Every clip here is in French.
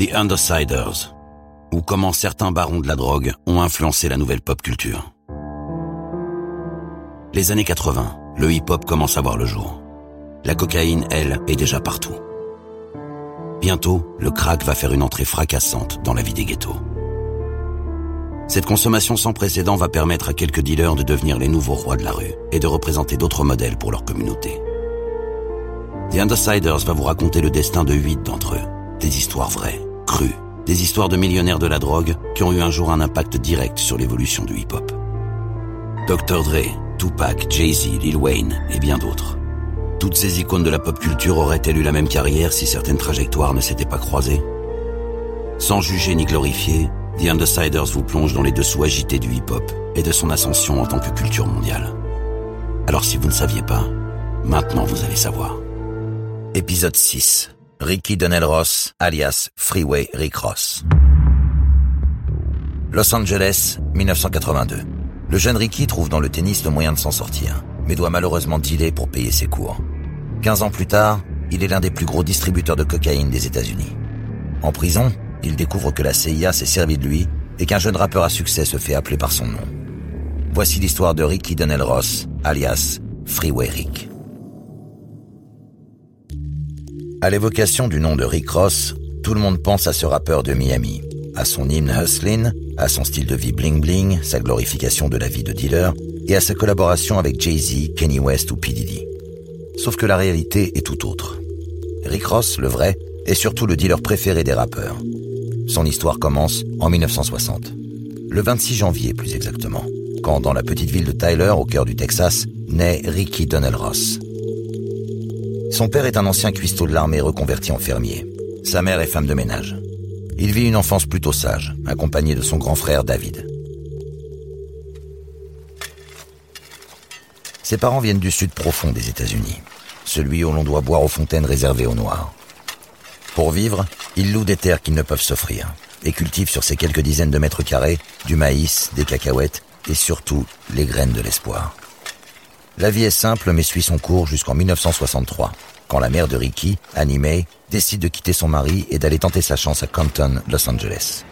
The Undersiders, ou comment certains barons de la drogue ont influencé la nouvelle pop culture. Les années 80, le hip-hop commence à voir le jour. La cocaïne, elle, est déjà partout. Bientôt, le crack va faire une entrée fracassante dans la vie des ghettos. Cette consommation sans précédent va permettre à quelques dealers de devenir les nouveaux rois de la rue et de représenter d'autres modèles pour leur communauté. The Undersiders va vous raconter le destin de huit d'entre eux. Des histoires vraies, crues, des histoires de millionnaires de la drogue qui ont eu un jour un impact direct sur l'évolution du hip-hop. Dr. Dre, Tupac, Jay-Z, Lil Wayne et bien d'autres. Toutes ces icônes de la pop culture auraient-elles eu la même carrière si certaines trajectoires ne s'étaient pas croisées? Sans juger ni glorifier, The Undersiders vous plonge dans les dessous agités du hip-hop et de son ascension en tant que culture mondiale. Alors si vous ne saviez pas, maintenant vous allez savoir. Épisode 6. Ricky Donnell Ross, alias Freeway Rick Ross. Los Angeles, 1982. Le jeune Ricky trouve dans le tennis le moyen de s'en sortir, mais doit malheureusement dealer pour payer ses cours. 15 ans plus tard, il est l'un des plus gros distributeurs de cocaïne des États-Unis. En prison, il découvre que la CIA s'est servie de lui et qu'un jeune rappeur à succès se fait appeler par son nom. Voici l'histoire de Ricky Donnell Ross, alias Freeway Rick. À l'évocation du nom de Rick Ross, tout le monde pense à ce rappeur de Miami, à son hymne Hustlin', à son style de vie bling bling, sa glorification de la vie de dealer, et à sa collaboration avec Jay-Z, Kenny West ou P. Diddy. Sauf que la réalité est tout autre. Rick Ross, le vrai, est surtout le dealer préféré des rappeurs. Son histoire commence en 1960. Le 26 janvier, plus exactement, quand dans la petite ville de Tyler, au cœur du Texas, naît Ricky Donnell Ross. Son père est un ancien cuistot de l'armée reconverti en fermier. Sa mère est femme de ménage. Il vit une enfance plutôt sage, accompagné de son grand frère David. Ses parents viennent du sud profond des États-Unis, celui où l'on doit boire aux fontaines réservées aux Noirs. Pour vivre, ils louent des terres qu'ils ne peuvent s'offrir et cultivent sur ces quelques dizaines de mètres carrés du maïs, des cacahuètes et surtout les graines de l'espoir. La vie est simple mais suit son cours jusqu'en 1963, quand la mère de Ricky, Annie Mae, décide de quitter son mari et d'aller tenter sa chance à Compton, Los Angeles.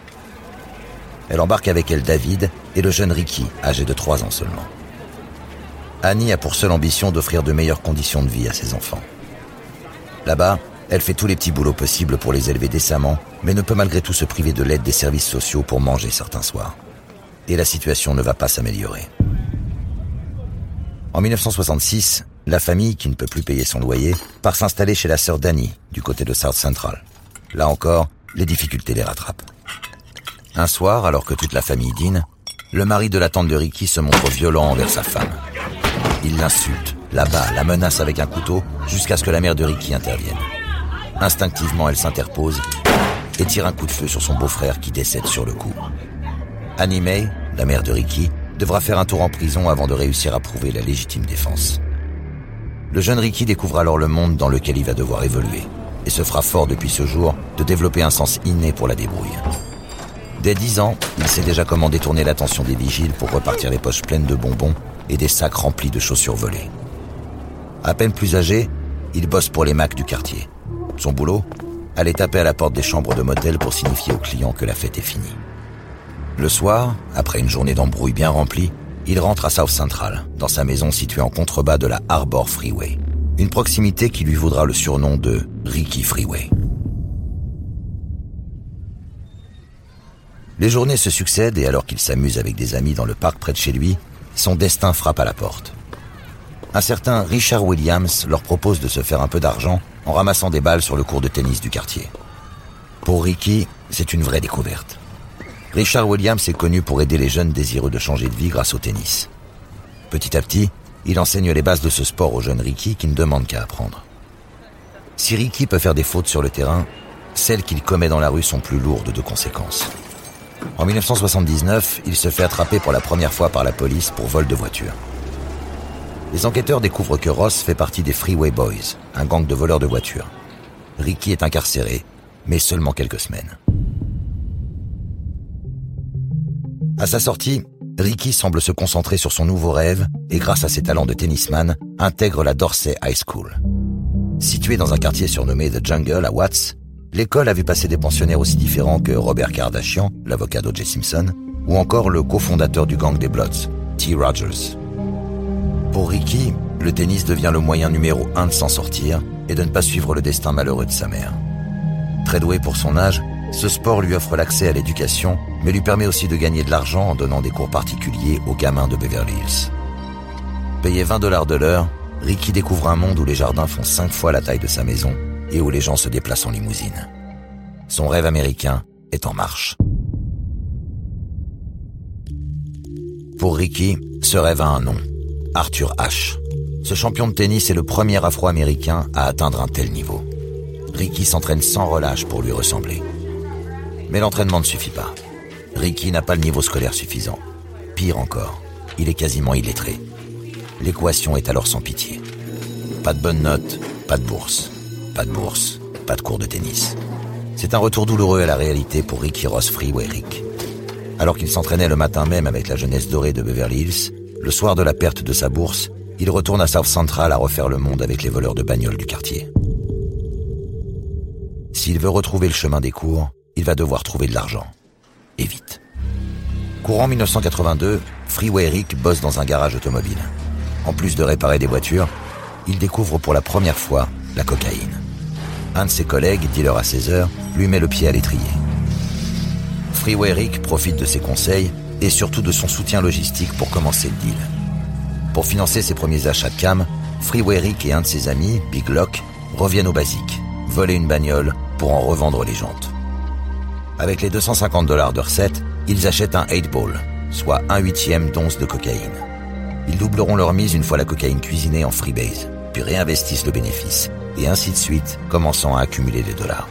Elle embarque avec elle David et le jeune Ricky, âgé de 3 ans seulement. Annie a pour seule ambition d'offrir de meilleures conditions de vie à ses enfants. Là-bas, elle fait tous les petits boulots possibles pour les élever décemment, mais ne peut malgré tout se priver de l'aide des services sociaux pour manger certains soirs. Et la situation ne va pas s'améliorer. En 1966, la famille, qui ne peut plus payer son loyer, part s'installer chez la sœur Danny, du côté de South Central. Là encore, les difficultés les rattrapent. Un soir, alors que toute la famille dîne, le mari de la tante de Ricky se montre violent envers sa femme. Il l'insulte, la bat, la menace avec un couteau, jusqu'à ce que la mère de Ricky intervienne. Instinctivement, elle s'interpose et tire un coup de feu sur son beau-frère qui décède sur le coup. Annie May, la mère de Ricky, devra faire un tour en prison avant de réussir à prouver la légitime défense. Le jeune Ricky découvre alors le monde dans lequel il va devoir évoluer et se fera fort depuis ce jour de développer un sens inné pour la débrouille. Dès 10 ans, il sait déjà comment détourner l'attention des vigiles pour repartir les poches pleines de bonbons et des sacs remplis de chaussures volées. À peine plus âgé, il bosse pour les Macs du quartier. Son boulot Aller taper à la porte des chambres de motel pour signifier aux clients que la fête est finie. Le soir, après une journée d'embrouille bien remplie, il rentre à South Central, dans sa maison située en contrebas de la Harbor Freeway. Une proximité qui lui vaudra le surnom de Ricky Freeway. Les journées se succèdent et alors qu'il s'amuse avec des amis dans le parc près de chez lui, son destin frappe à la porte. Un certain Richard Williams leur propose de se faire un peu d'argent en ramassant des balles sur le cours de tennis du quartier. Pour Ricky, c'est une vraie découverte. Richard Williams est connu pour aider les jeunes désireux de changer de vie grâce au tennis. Petit à petit, il enseigne les bases de ce sport au jeune Ricky qui ne demande qu'à apprendre. Si Ricky peut faire des fautes sur le terrain, celles qu'il commet dans la rue sont plus lourdes de conséquences. En 1979, il se fait attraper pour la première fois par la police pour vol de voiture. Les enquêteurs découvrent que Ross fait partie des Freeway Boys, un gang de voleurs de voitures. Ricky est incarcéré, mais seulement quelques semaines. À sa sortie, Ricky semble se concentrer sur son nouveau rêve et grâce à ses talents de tennisman, intègre la Dorsey High School. Située dans un quartier surnommé The Jungle à Watts, l'école a vu passer des pensionnaires aussi différents que Robert Kardashian, l'avocat d'O.J. Simpson, ou encore le cofondateur du gang des Bloods, T. Rogers. Pour Ricky, le tennis devient le moyen numéro un de s'en sortir et de ne pas suivre le destin malheureux de sa mère. Très doué pour son âge, ce sport lui offre l'accès à l'éducation, mais lui permet aussi de gagner de l'argent en donnant des cours particuliers aux gamins de Beverly Hills. Payé 20 dollars de l'heure, Ricky découvre un monde où les jardins font cinq fois la taille de sa maison et où les gens se déplacent en limousine. Son rêve américain est en marche. Pour Ricky, ce rêve a un nom, Arthur Ashe. Ce champion de tennis est le premier afro-américain à atteindre un tel niveau. Ricky s'entraîne sans relâche pour lui ressembler. Mais l'entraînement ne suffit pas. Ricky n'a pas le niveau scolaire suffisant. Pire encore, il est quasiment illettré. L'équation est alors sans pitié. Pas de bonnes notes, pas de bourse. Pas de bourse, pas de cours de tennis. C'est un retour douloureux à la réalité pour Ricky Ross Freeway Rick. Alors qu'il s'entraînait le matin même avec la jeunesse dorée de Beverly Hills, le soir de la perte de sa bourse, il retourne à South Central à refaire le monde avec les voleurs de bagnoles du quartier. S'il veut retrouver le chemin des cours, il va devoir trouver de l'argent. Et vite. Courant 1982, Freeway Rick bosse dans un garage automobile. En plus de réparer des voitures, il découvre pour la première fois la cocaïne. Un de ses collègues, dealer à 16 heures, lui met le pied à l'étrier. Freeway Rick profite de ses conseils et surtout de son soutien logistique pour commencer le deal. Pour financer ses premiers achats de cam, Freeway Rick et un de ses amis, Big Lock, reviennent au basique, voler une bagnole pour en revendre les jantes. Avec les 250 dollars de recettes, ils achètent un 8 ball, soit un huitième d'once de cocaïne. Ils doubleront leur mise une fois la cocaïne cuisinée en freebase, puis réinvestissent le bénéfice, et ainsi de suite, commençant à accumuler des dollars.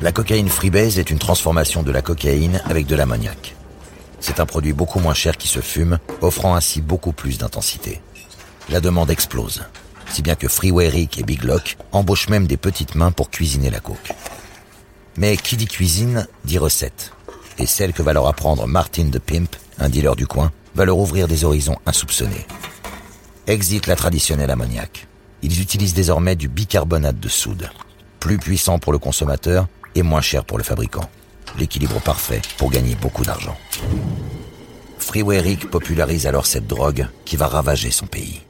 La cocaïne freebase est une transformation de la cocaïne avec de l'ammoniac. C'est un produit beaucoup moins cher qui se fume, offrant ainsi beaucoup plus d'intensité. La demande explose, si bien que Freeway Rick et Big Lock embauchent même des petites mains pour cuisiner la coke. Mais qui dit cuisine dit recette. Et celle que va leur apprendre Martin de Pimp, un dealer du coin, va leur ouvrir des horizons insoupçonnés. Exit la traditionnelle ammoniac. Ils utilisent désormais du bicarbonate de soude, plus puissant pour le consommateur et moins cher pour le fabricant. L'équilibre parfait pour gagner beaucoup d'argent. Freeway Rick popularise alors cette drogue qui va ravager son pays.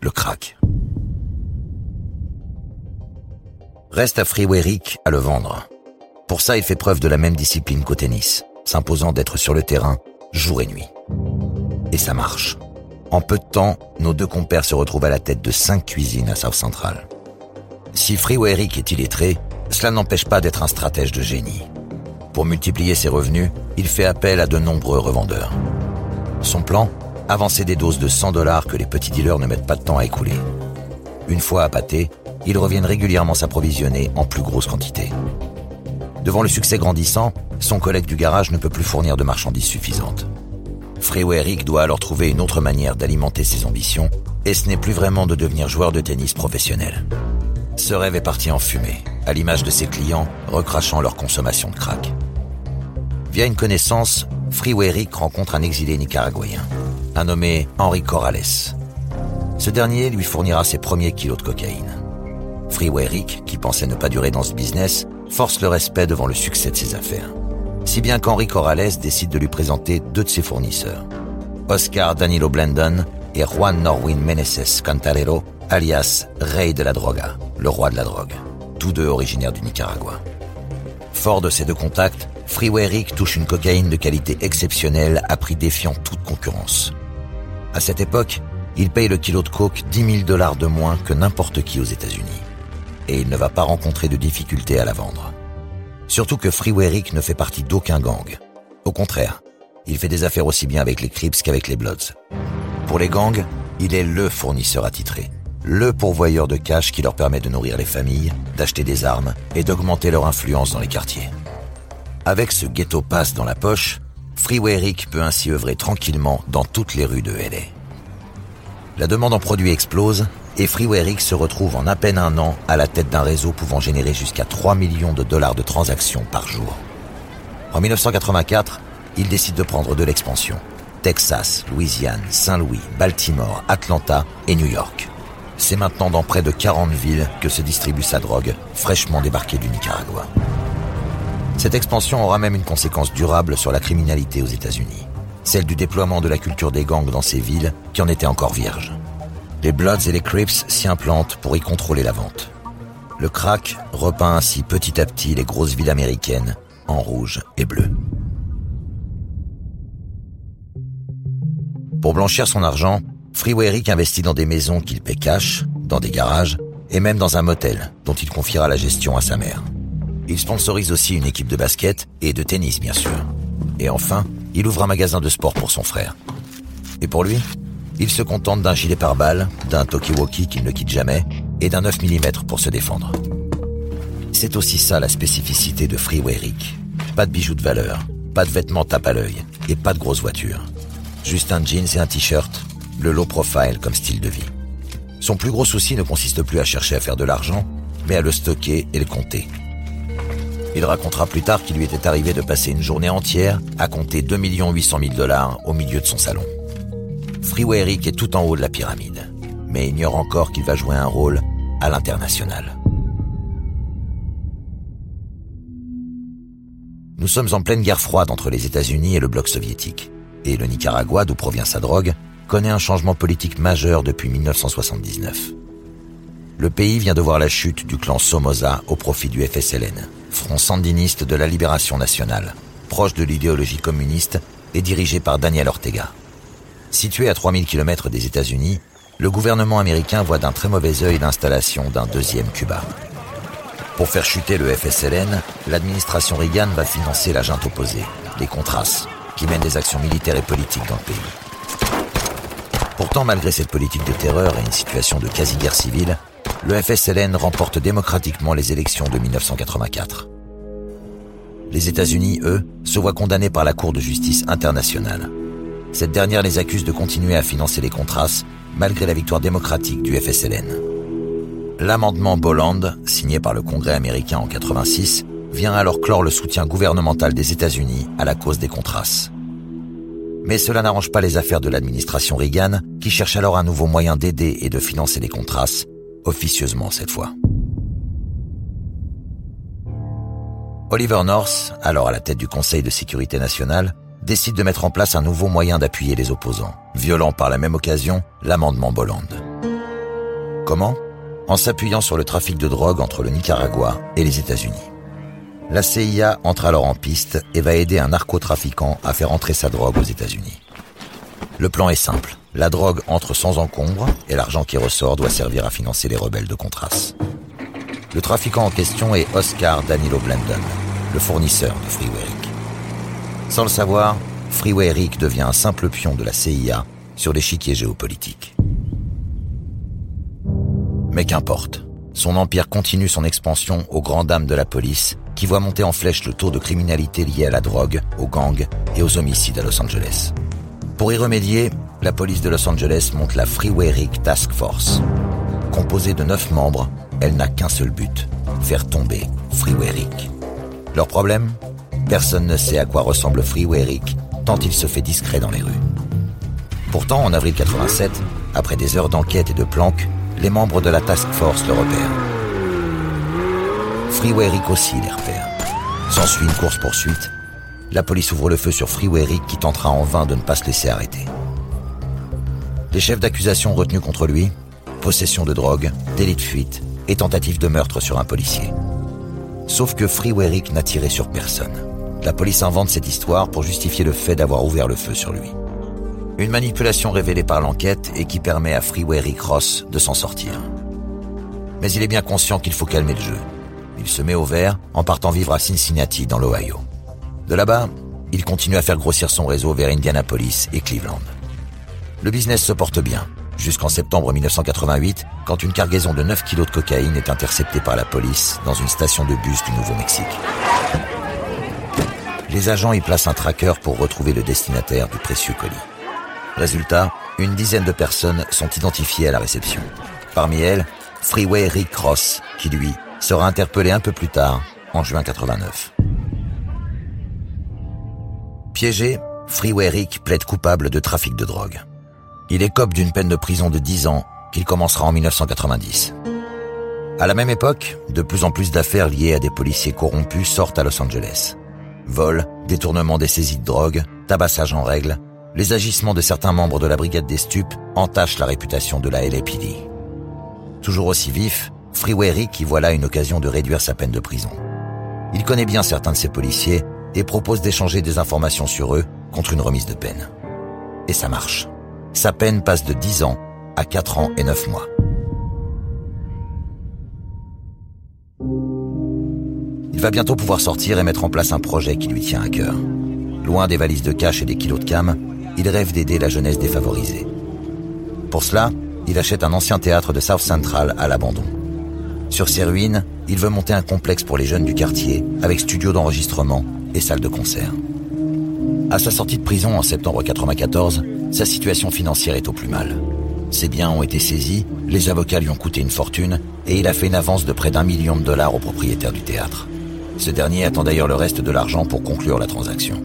Le crack. Reste à Freeway Rick à le vendre. Pour ça, il fait preuve de la même discipline qu'au tennis, s'imposant d'être sur le terrain jour et nuit. Et ça marche. En peu de temps, nos deux compères se retrouvent à la tête de cinq cuisines à South Central. Si Freeway Rick est illettré, cela n'empêche pas d'être un stratège de génie. Pour multiplier ses revenus, il fait appel à de nombreux revendeurs. Son plan? Avancer des doses de 100 dollars que les petits dealers ne mettent pas de temps à écouler. Une fois appâtés, ils reviennent régulièrement s'approvisionner en plus grosse quantité. Devant le succès grandissant, son collègue du garage ne peut plus fournir de marchandises suffisantes. Freeway Rick doit alors trouver une autre manière d'alimenter ses ambitions, et ce n'est plus vraiment de devenir joueur de tennis professionnel. Ce rêve est parti en fumée, à l'image de ses clients recrachant leur consommation de crack. Via une connaissance, Freeway Rick rencontre un exilé nicaraguayen, un nommé Henri Corrales. Ce dernier lui fournira ses premiers kilos de cocaïne. Freeway Rick, qui pensait ne pas durer dans ce business, force le respect devant le succès de ses affaires. Si bien qu'Henri Corrales décide de lui présenter deux de ses fournisseurs. Oscar Danilo Blendon et Juan Norwin Meneses Cantarero, alias Rey de la Droga, le roi de la drogue, tous deux originaires du Nicaragua. Fort de ces deux contacts, Freeway Rick touche une cocaïne de qualité exceptionnelle à prix défiant toute concurrence. À cette époque, il paye le kilo de coke 10 000 dollars de moins que n'importe qui aux États-Unis. Et il ne va pas rencontrer de difficultés à la vendre. Surtout que Freeway Rick ne fait partie d'aucun gang. Au contraire, il fait des affaires aussi bien avec les Crips qu'avec les Bloods. Pour les gangs, il est LE fournisseur attitré, le pourvoyeur de cash qui leur permet de nourrir les familles, d'acheter des armes et d'augmenter leur influence dans les quartiers. Avec ce ghetto pass dans la poche, Freeway Rick peut ainsi œuvrer tranquillement dans toutes les rues de LA. La demande en produits explose et Freeway Rick se retrouve en à peine un an à la tête d'un réseau pouvant générer jusqu'à 3 millions de dollars de transactions par jour. En 1984, il décide de prendre de l'expansion. Texas, Louisiane, Saint-Louis, Baltimore, Atlanta et New York. c'est maintenant dans près de 40 villes que se distribue sa drogue, fraîchement débarquée du Nicaragua. Cette expansion aura même une conséquence durable sur la criminalité aux États-Unis, celle du déploiement de la culture des gangs dans ces villes qui en étaient encore vierges. Les Bloods et les Crips s'y implantent pour y contrôler la vente. Le crack repeint ainsi petit à petit les grosses villes américaines en rouge et bleu. Pour blanchir son argent, Freeway investit dans des maisons qu'il paie cash, dans des garages et même dans un motel dont il confiera la gestion à sa mère. Il sponsorise aussi une équipe de basket et de tennis bien sûr. Et enfin, il ouvre un magasin de sport pour son frère. Et pour lui, il se contente d'un gilet pare-balles, d'un Tokiwoki qu'il ne quitte jamais et d'un 9 mm pour se défendre. C'est aussi ça la spécificité de Freeway Rick. Pas de bijoux de valeur, pas de vêtements tape à l'œil et pas de grosses voitures. Juste un jeans et un t-shirt, le low profile comme style de vie. Son plus gros souci ne consiste plus à chercher à faire de l'argent, mais à le stocker et le compter. Il racontera plus tard qu'il lui était arrivé de passer une journée entière à compter 2 800 000 dollars au milieu de son salon. Freeway Rick est tout en haut de la pyramide, mais ignore encore qu'il va jouer un rôle à l'international. Nous sommes en pleine guerre froide entre les États-Unis et le bloc soviétique, et le Nicaragua, d'où provient sa drogue, connaît un changement politique majeur depuis 1979. Le pays vient de voir la chute du clan Somoza au profit du FSLN, Front sandiniste de la libération nationale, proche de l'idéologie communiste et dirigé par Daniel Ortega. Situé à 3000 km des États-Unis, le gouvernement américain voit d'un très mauvais œil l'installation d'un deuxième Cuba. Pour faire chuter le FSLN, l'administration Reagan va financer la junte opposée, les Contras, qui mènent des actions militaires et politiques dans le pays. Pourtant, malgré cette politique de terreur et une situation de quasi-guerre civile, le FSLN remporte démocratiquement les élections de 1984. Les États-Unis, eux, se voient condamnés par la Cour de justice internationale. Cette dernière les accuse de continuer à financer les Contras malgré la victoire démocratique du FSLN. L'amendement Bolland, signé par le Congrès américain en 86, vient alors clore le soutien gouvernemental des États-Unis à la cause des Contras. Mais cela n'arrange pas les affaires de l'administration Reagan, qui cherche alors un nouveau moyen d'aider et de financer les Contras, officieusement cette fois. Oliver North, alors à la tête du Conseil de sécurité nationale, décide de mettre en place un nouveau moyen d'appuyer les opposants, violant par la même occasion l'amendement Bolland. Comment? En s'appuyant sur le trafic de drogue entre le Nicaragua et les États-Unis. La CIA entre alors en piste et va aider un narcotrafiquant à faire entrer sa drogue aux États-Unis. Le plan est simple. La drogue entre sans encombre et l'argent qui ressort doit servir à financer les rebelles de Contras. Le trafiquant en question est Oscar Danilo Blendon, le fournisseur de Freeway. Sans le savoir, Freeway Rick devient un simple pion de la CIA sur l'échiquier géopolitique. Mais qu'importe, son empire continue son expansion aux grandes dames de la police qui voit monter en flèche le taux de criminalité lié à la drogue, aux gangs et aux homicides à Los Angeles. Pour y remédier, la police de Los Angeles monte la Freeway Rick Task Force. Composée de neuf membres, elle n'a qu'un seul but, faire tomber Freeway Rick. Leur problème? Personne ne sait à quoi ressemble Freeway Rick, tant il se fait discret dans les rues. Pourtant, en avril 87, après des heures d'enquête et de planques, les membres de la Task Force le repèrent. Freeway Rick aussi les repère. S'ensuit une course-poursuite la police ouvre le feu sur Freeway Rick qui tentera en vain de ne pas se laisser arrêter. Les chefs d'accusation retenus contre lui possession de drogue, délit de fuite et tentative de meurtre sur un policier. Sauf que Freeway Rick n'a tiré sur personne. La police invente cette histoire pour justifier le fait d'avoir ouvert le feu sur lui. Une manipulation révélée par l'enquête et qui permet à Freeway Rick Ross de s'en sortir. Mais il est bien conscient qu'il faut calmer le jeu. Il se met au vert en partant vivre à Cincinnati dans l'Ohio. De là-bas, il continue à faire grossir son réseau vers Indianapolis et Cleveland. Le business se porte bien, jusqu'en septembre 1988, quand une cargaison de 9 kilos de cocaïne est interceptée par la police dans une station de bus du Nouveau-Mexique. Les agents y placent un tracker pour retrouver le destinataire du précieux colis. Résultat, une dizaine de personnes sont identifiées à la réception. Parmi elles, Freeway Rick Ross, qui lui sera interpellé un peu plus tard, en juin 89. Piégé, Freeway Rick plaide coupable de trafic de drogue. Il écope d'une peine de prison de 10 ans qu'il commencera en 1990. À la même époque, de plus en plus d'affaires liées à des policiers corrompus sortent à Los Angeles. Vol, détournement des saisies de drogue, tabassage en règle, les agissements de certains membres de la brigade des stupes entachent la réputation de la LAPD. Toujours aussi vif, Freeway Rick y voit là une occasion de réduire sa peine de prison. Il connaît bien certains de ses policiers et propose d'échanger des informations sur eux contre une remise de peine. Et ça marche. Sa peine passe de 10 ans à 4 ans et 9 mois. Il va bientôt pouvoir sortir et mettre en place un projet qui lui tient à cœur. Loin des valises de cash et des kilos de cam, il rêve d'aider la jeunesse défavorisée. Pour cela, il achète un ancien théâtre de South Central à l'abandon. Sur ses ruines, il veut monter un complexe pour les jeunes du quartier, avec studio d'enregistrement et salle de concert. À sa sortie de prison en septembre 1994, sa situation financière est au plus mal. Ses biens ont été saisis, les avocats lui ont coûté une fortune, et il a fait une avance de près d'un million de dollars au propriétaire du théâtre. Ce dernier attend d'ailleurs le reste de l'argent pour conclure la transaction.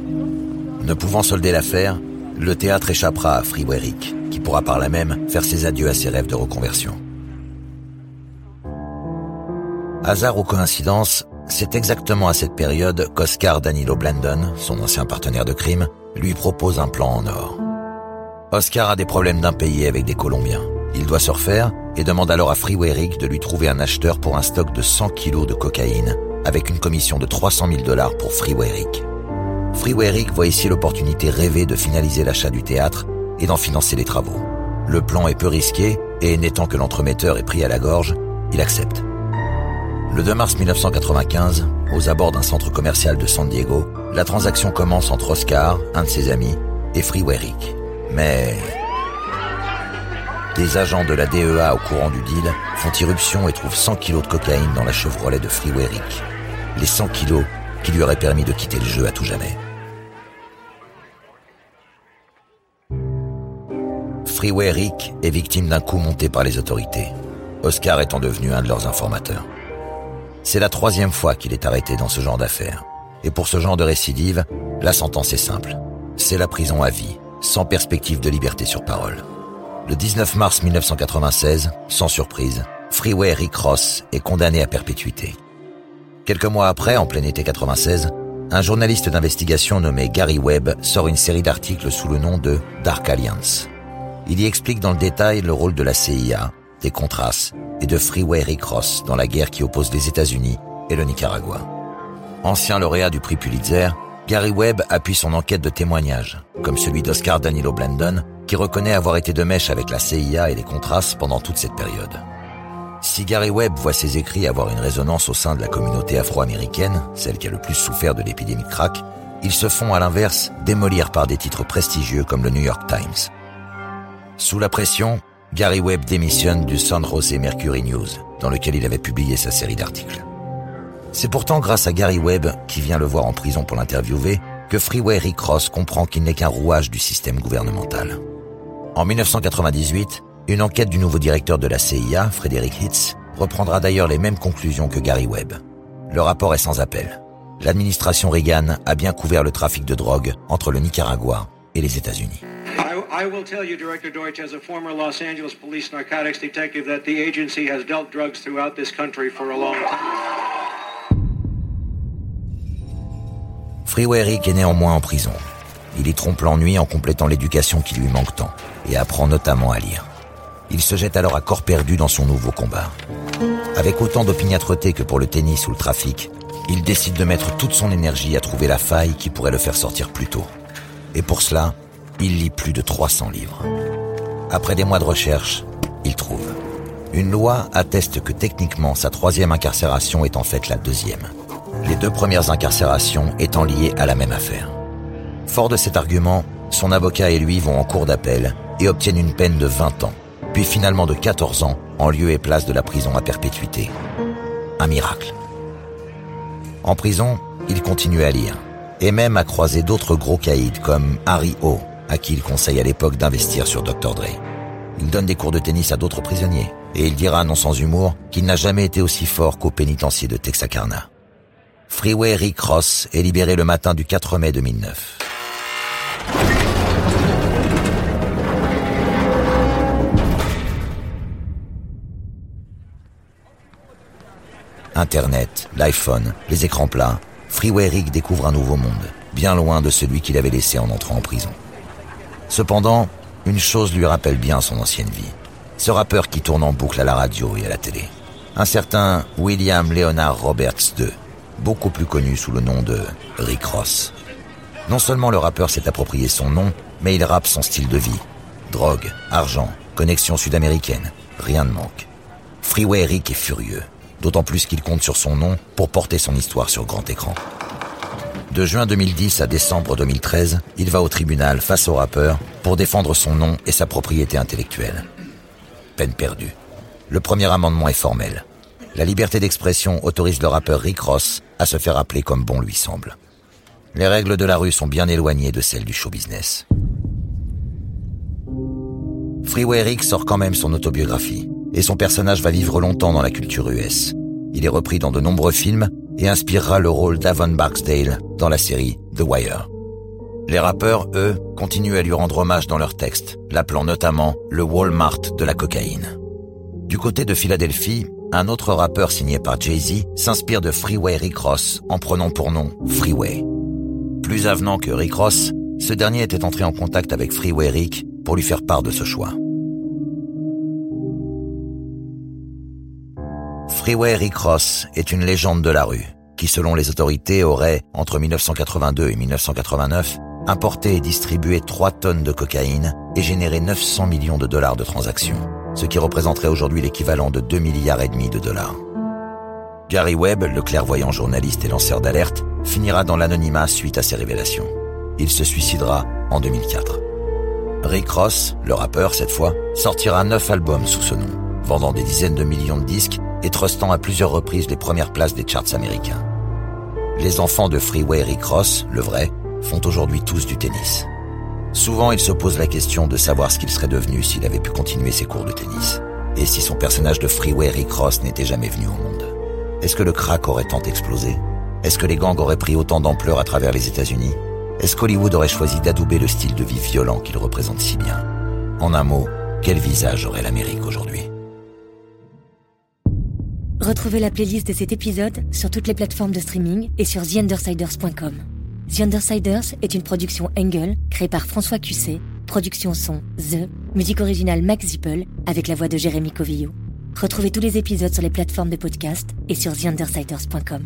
Ne pouvant solder l'affaire, le théâtre échappera à Freeway Rick, qui pourra par là même faire ses adieux à ses rêves de reconversion. Hasard ou coïncidence, c'est exactement à cette période qu'Oscar Danilo Blandon, son ancien partenaire de crime, lui propose un plan en or. Oscar a des problèmes d'impayés avec des Colombiens. Il doit se refaire et demande alors à Freeway Rick de lui trouver un acheteur pour un stock de 100 kilos de cocaïne avec une commission de 300 000 dollars pour Freeway Rick. Freeway Rick voit ici l'opportunité rêvée de finaliser l'achat du théâtre et d'en financer les travaux. Le plan est peu risqué et n'étant que l'entremetteur est pris à la gorge, il accepte. Le 2 mars 1995, aux abords d'un centre commercial de San Diego, la transaction commence entre Oscar, un de ses amis, et Freeway Rick. Mais des agents de la DEA au courant du deal font irruption et trouvent 100 kilos de cocaïne dans la Chevrolet de Freeway Rick. Les 100 kilos qui lui auraient permis de quitter le jeu à tout jamais. Freeway Rick est victime d'un coup monté par les autorités, Oscar étant devenu un de leurs informateurs. C'est la troisième fois qu'il est arrêté dans ce genre d'affaires. Et pour ce genre de récidive, la sentence est simple. C'est la prison à vie, sans perspective de liberté sur parole. Le 19 mars 1996, sans surprise, Freeway Rick Ross est condamné à perpétuité. Quelques mois après, en plein été 96, un journaliste d'investigation nommé Gary Webb sort une série d'articles sous le nom de Dark Alliance. Il y explique dans le détail le rôle de la CIA, des Contras et de Freeway Rick Ross dans la guerre qui oppose les États-Unis et le Nicaragua. Ancien lauréat du prix Pulitzer, Gary Webb appuie son enquête de témoignages, comme celui d'Oscar Danilo Blandon, qui reconnaît avoir été de mèche avec la CIA et les Contras pendant toute cette période. Si Gary Webb voit ses écrits avoir une résonance au sein de la communauté afro-américaine, celle qui a le plus souffert de l'épidémie de crack, ils se font à l'inverse démolir par des titres prestigieux comme le New York Times. Sous la pression, Gary Webb démissionne du San Jose Mercury News, dans lequel il avait publié sa série d'articles. C'est pourtant grâce à Gary Webb, qui vient le voir en prison pour l'interviewer, que Freeway Rick Ross comprend qu'il n'est qu'un rouage du système gouvernemental. En 1998, une enquête du nouveau directeur de la CIA, Frédéric Hitz, reprendra d'ailleurs les mêmes conclusions que Gary Webb. Le rapport est sans appel. L'administration Reagan a bien couvert le trafic de drogue entre le Nicaragua et les États-Unis. I will tell you, Director Deutsch, as a former Los Angeles police narcotics detective, that the agency has dealt drugs throughout this country for a long time. Freeway Rick est néanmoins en prison. Il y trompe l'ennui en complétant l'éducation qui lui manque tant, et apprend notamment à lire. Il se jette alors à corps perdu dans son nouveau combat. Avec autant d'opiniâtreté que pour le tennis ou le trafic, il décide de mettre toute son énergie à trouver la faille qui pourrait le faire sortir plus tôt. Et pour cela, il lit plus de 300 livres. Après des mois de recherche, il trouve. Une loi atteste que techniquement sa troisième incarcération est en fait la deuxième. Les deux premières incarcérations étant liées à la même affaire. Fort de cet argument, son avocat et lui vont en cours d'appel et obtiennent une peine de 20 ans, puis finalement de 14 ans en lieu et place de la prison à perpétuité. Un miracle. En prison, il continue à lire, et même à croiser d'autres gros caïds comme Harry O, à qui il conseille à l'époque d'investir sur Dr. Dre. Il donne des cours de tennis à d'autres prisonniers, et il dira non sans humour qu'il n'a jamais été aussi fort qu'au pénitencier de Texarkana. Freeway Rick Ross est libéré le matin du 4 mai 2009. Internet, l'iPhone, les écrans plats, Freeway Rick découvre un nouveau monde, bien loin de celui qu'il avait laissé en entrant en prison. Cependant, une chose lui rappelle bien son ancienne vie. Ce rappeur qui tourne en boucle à la radio et à la télé. Un certain William Leonard Roberts II, beaucoup plus connu sous le nom de Rick Ross. Non seulement le rappeur s'est approprié son nom, mais il rappe son style de vie. Drogue, argent, connexion sud-américaine, rien ne manque. Freeway Rick est furieux, d'autant plus qu'il compte sur son nom pour porter son histoire sur grand écran. De juin 2010 à décembre 2013, il va au tribunal face au rappeur pour défendre son nom et sa propriété intellectuelle. Peine perdue. Le premier amendement est formel. La liberté d'expression autorise le rappeur Rick Ross à se faire appeler comme bon lui semble. Les règles de la rue sont bien éloignées de celles du show business. Freeway Rick sort quand même son autobiographie, et son personnage va vivre longtemps dans la culture US. Il est repris dans de nombreux films et inspirera le rôle d'Avon Barksdale dans la série The Wire. Les rappeurs, eux, continuent à lui rendre hommage dans leurs textes, l'appelant notamment le Walmart de la cocaïne. Du côté de Philadelphie, un autre rappeur signé par Jay-Z s'inspire de Freeway Rick Ross en prenant pour nom Freeway. Plus avenant que Rick Ross, ce dernier était entré en contact avec Freeway Rick pour lui faire part de ce choix. Freeway Rick Ross est une légende de la rue, qui selon les autorités aurait, entre 1982 et 1989, importé et distribué 3 tonnes de cocaïne et généré 900 millions de dollars de transactions, ce qui représenterait aujourd'hui l'équivalent de 2 milliards et demi de dollars. Gary Webb, le clairvoyant journaliste et lanceur d'alerte, finira dans l'anonymat suite à ces révélations. Il se suicidera en 2004. Rick Ross, le rappeur cette fois, sortira neuf albums sous ce nom, vendant des dizaines de millions de disques et trustant à plusieurs reprises les premières places des charts américains. Les enfants de Freeway Rick Ross, le vrai, font aujourd'hui tous du tennis. Souvent, ils se posent la question de savoir ce qu'il serait devenu s'il avait pu continuer ses cours de tennis. Et si son personnage de Freeway Rick Ross n'était jamais venu au monde. Est-ce que le crack aurait tant explosé? Est-ce que les gangs auraient pris autant d'ampleur à travers les États-Unis? Est-ce qu'Hollywood aurait choisi d'adouber le style de vie violent qu'il représente si bien? En un mot, quel visage aurait l'Amérique aujourd'hui? Retrouvez la playlist de cet épisode sur toutes les plateformes de streaming et sur TheUndersiders.com. The Undersiders est une production Engel créée par François Cusset, production son The, musique originale Max Zippel avec la voix de Jérémy Covillo. Retrouvez tous les épisodes sur les plateformes de podcast et sur TheUndersiders.com.